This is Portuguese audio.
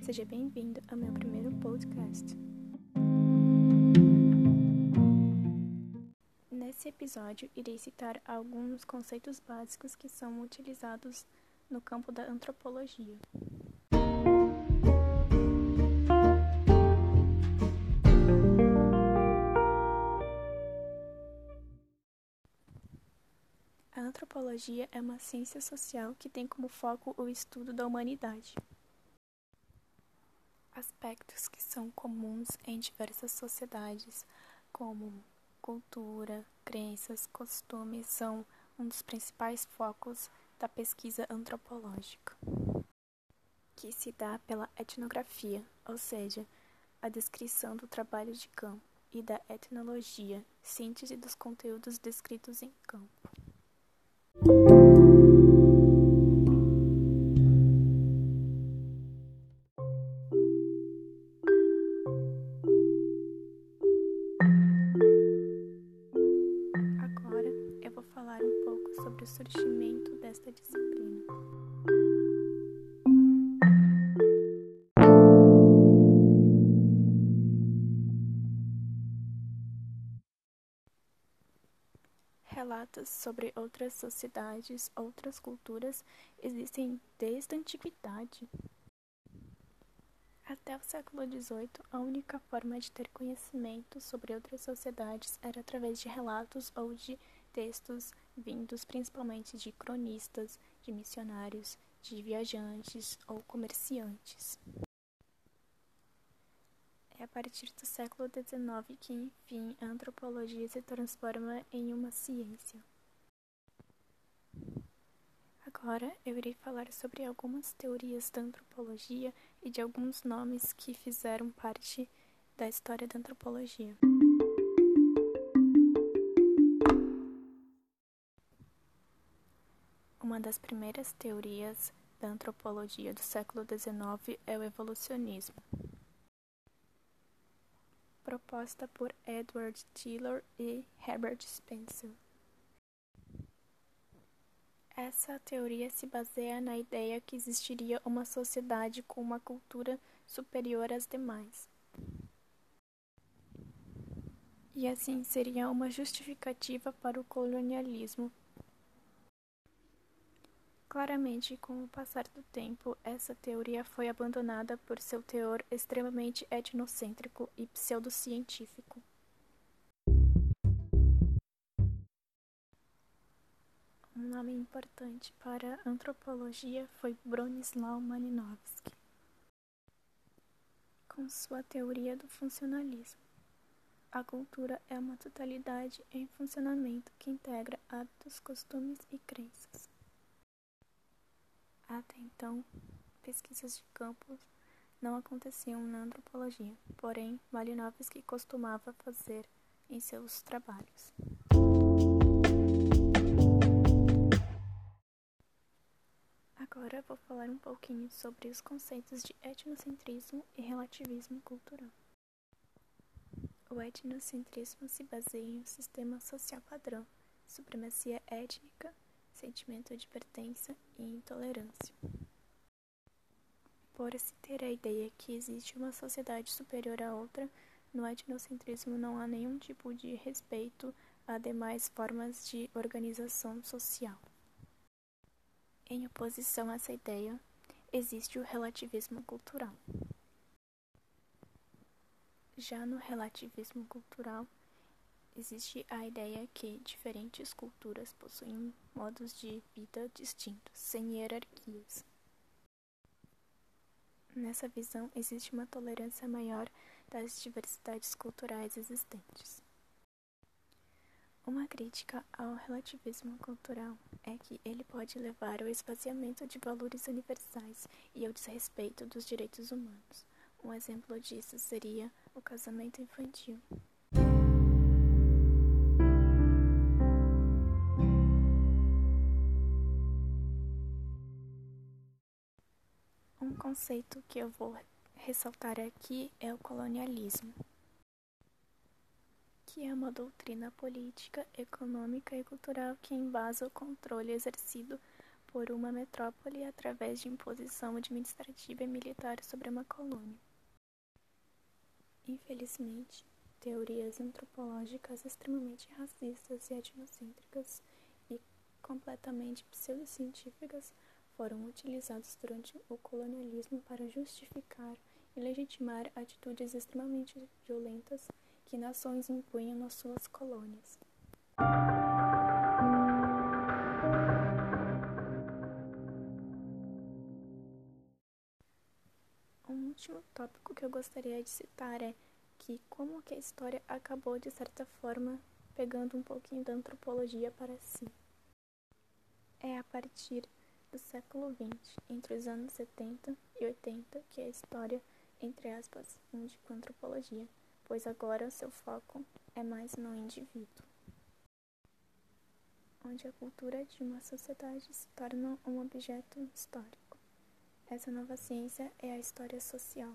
seja bem-vindo ao meu primeiro podcast. Nesse episódio, irei citar alguns conceitos básicos que são utilizados no campo da antropologia. A antropologia é uma ciência social que tem como foco o estudo da humanidade. Aspectos que são comuns em diversas sociedades, como cultura, crenças, costumes, são um dos principais focos da pesquisa antropológica, que se dá pela etnografia, ou seja, a descrição do trabalho de campo, e da etnologia, síntese dos conteúdos descritos em campo. Relatos sobre outras sociedades, outras culturas existem desde a antiguidade. Até o século XVIII, a única forma de ter conhecimento sobre outras sociedades era através de relatos ou de textos vindos principalmente de cronistas, de missionários, de viajantes ou comerciantes. É a partir do século XIX que, enfim, a antropologia se transforma em uma ciência. Agora eu irei falar sobre algumas teorias da antropologia e de alguns nomes que fizeram parte da história da antropologia. Uma das primeiras teorias da antropologia do século XIX é o evolucionismo, proposta por Edward Taylor e Herbert Spencer. Essa teoria se baseia na ideia que existiria uma sociedade com uma cultura superior às demais. E assim seria uma justificativa para o colonialismo. Claramente, com o passar do tempo, essa teoria foi abandonada por seu teor extremamente etnocêntrico e pseudocientífico. Um nome importante para a antropologia foi Bronislaw Malinowski, com sua teoria do funcionalismo. A cultura é uma totalidade em funcionamento que integra hábitos, costumes e crenças. Até então, pesquisas de campo não aconteciam na antropologia, porém Malinowski costumava fazer em seus trabalhos. Agora vou falar um pouquinho sobre os conceitos de etnocentrismo e relativismo cultural. O etnocentrismo se baseia em um sistema social padrão, supremacia étnica, sentimento de pertença e intolerância. Por se ter a ideia que existe uma sociedade superior à outra, no etnocentrismo não há nenhum tipo de respeito a demais formas de organização social. Em oposição a essa ideia, existe o relativismo cultural. Já no relativismo cultural, existe a ideia que diferentes culturas possuem modos de vida distintos, sem hierarquias. Nessa visão, existe uma tolerância maior das diversidades culturais existentes. Uma crítica ao relativismo cultural é que ele pode levar ao esvaziamento de valores universais e ao desrespeito dos direitos humanos. Um exemplo disso seria o casamento infantil. Conceito que eu vou ressaltar aqui é o colonialismo que é uma doutrina política, econômica e cultural que embasa o controle exercido por uma metrópole através de imposição administrativa e militar sobre uma colônia. Infelizmente, teorias antropológicas extremamente racistas e etnocêntricas e completamente pseudocientíficas foram utilizadas durante o colonialismo para justificar e legitimar atitudes extremamente violentas que nações impunham nas suas colônias. Um último tópico que eu gostaria de citar é que como que a história acabou de certa forma pegando um pouquinho da antropologia para si. É a partir do século XX, entre os anos 70 e 80, que a história, entre aspas, mude com a antropologia, pois agora seu foco é mais no indivíduo. Onde a cultura de uma sociedade se torna um objeto histórico. Essa nova ciência é a história social.